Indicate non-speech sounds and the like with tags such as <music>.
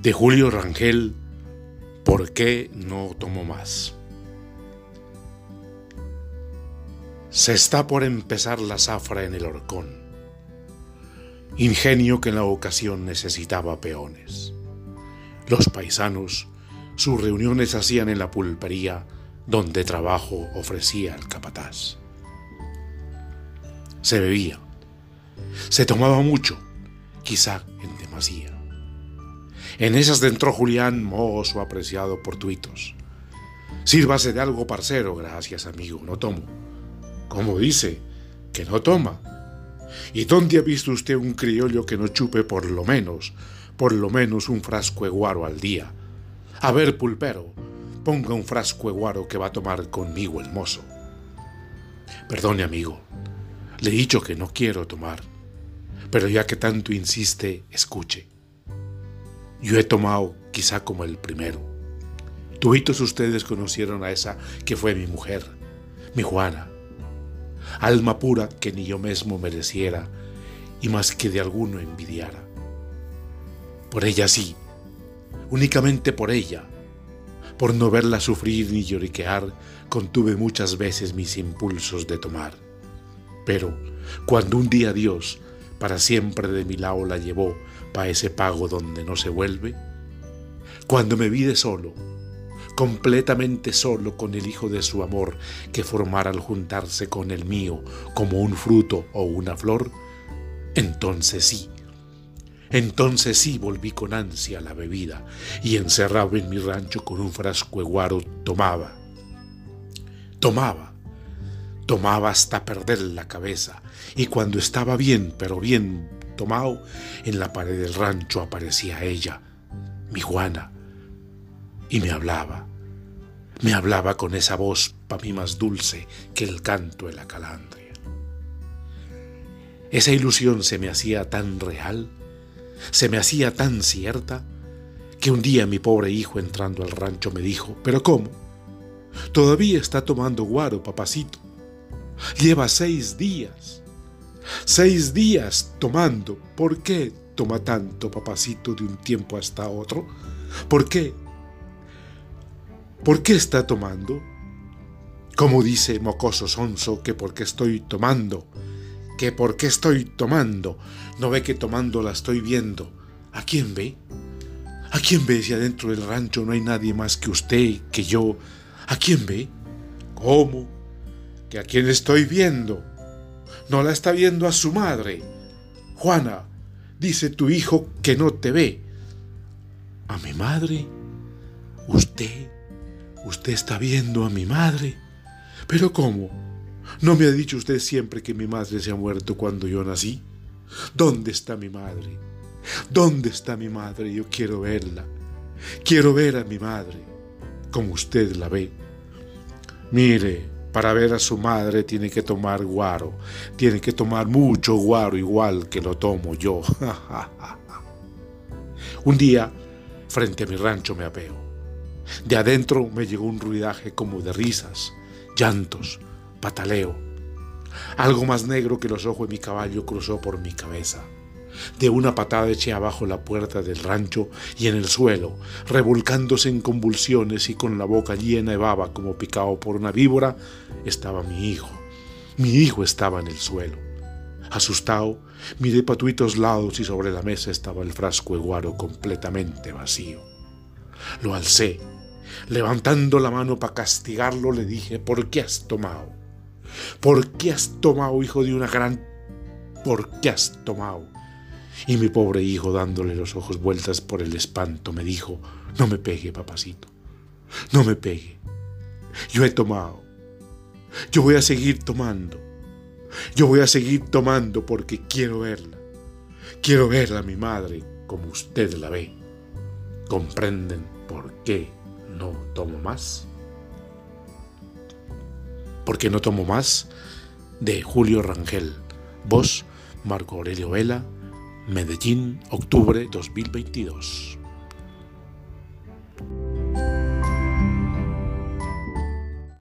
de Julio Rangel, ¿por qué no tomo más? Se está por empezar la zafra en el horcón, ingenio que en la ocasión necesitaba peones. Los paisanos sus reuniones hacían en la pulpería donde trabajo ofrecía el capataz. Se bebía, se tomaba mucho, quizá en demasía. En esas entró Julián, mozo apreciado por tuitos. Sírvase de algo, parcero, gracias, amigo, no tomo. ¿Cómo dice? Que no toma. ¿Y dónde ha visto usted un criollo que no chupe por lo menos, por lo menos un frasco de guaro al día? A ver, pulpero, ponga un frasco de guaro que va a tomar conmigo el mozo. Perdone, amigo, le he dicho que no quiero tomar, pero ya que tanto insiste, escuche. Yo he tomado quizá como el primero. Tuitos ustedes conocieron a esa que fue mi mujer, mi Juana. Alma pura que ni yo mismo mereciera y más que de alguno envidiara. Por ella sí, únicamente por ella, por no verla sufrir ni lloriquear, contuve muchas veces mis impulsos de tomar. Pero cuando un día Dios para siempre de mi lado la llevó para ese pago donde no se vuelve? Cuando me vi de solo, completamente solo con el hijo de su amor que formara al juntarse con el mío como un fruto o una flor, entonces sí, entonces sí volví con ansia la bebida y encerrado en mi rancho con un frasco de tomaba, tomaba, tomaba hasta perder la cabeza y cuando estaba bien, pero bien tomado, en la pared del rancho aparecía ella, mi Juana, y me hablaba. Me hablaba con esa voz para mí más dulce que el canto de la calandria. Esa ilusión se me hacía tan real, se me hacía tan cierta, que un día mi pobre hijo entrando al rancho me dijo, ¿pero cómo? Todavía está tomando guaro, papacito. Lleva seis días. Seis días tomando. ¿Por qué toma tanto, papacito, de un tiempo hasta otro? ¿Por qué? ¿Por qué está tomando? Como dice mocoso sonso que porque estoy tomando, que porque estoy tomando, no ve que tomando la estoy viendo. ¿A quién ve? ¿A quién ve si adentro del rancho no hay nadie más que usted, que yo? ¿A quién ve? ¿Cómo? ¿Que a quién estoy viendo? no la está viendo a su madre. Juana, dice tu hijo que no te ve. ¿A mi madre? ¿Usted? ¿Usted está viendo a mi madre? ¿Pero cómo? ¿No me ha dicho usted siempre que mi madre se ha muerto cuando yo nací? ¿Dónde está mi madre? ¿Dónde está mi madre? Yo quiero verla. Quiero ver a mi madre, como usted la ve. Mire, para ver a su madre tiene que tomar guaro, tiene que tomar mucho guaro igual que lo tomo yo. <laughs> un día, frente a mi rancho me apeo. De adentro me llegó un ruidaje como de risas, llantos, pataleo. Algo más negro que los ojos de mi caballo cruzó por mi cabeza. De una patada eché abajo la puerta del rancho y en el suelo, revolcándose en convulsiones y con la boca llena de baba como picado por una víbora, estaba mi hijo. Mi hijo estaba en el suelo. Asustado, miré patuitos lados y sobre la mesa estaba el frasco de guaro completamente vacío. Lo alcé. Levantando la mano para castigarlo, le dije, ¿por qué has tomado? ¿Por qué has tomado, hijo de una gran... ¿Por qué has tomado? Y mi pobre hijo, dándole los ojos vueltas por el espanto, me dijo, no me pegue, papacito, no me pegue. Yo he tomado. Yo voy a seguir tomando. Yo voy a seguir tomando porque quiero verla. Quiero ver a mi madre como usted la ve. ¿Comprenden por qué no tomo más? ¿Por qué no tomo más? De Julio Rangel. Voz, Marco Aurelio Vela, Medellín, octubre 2022.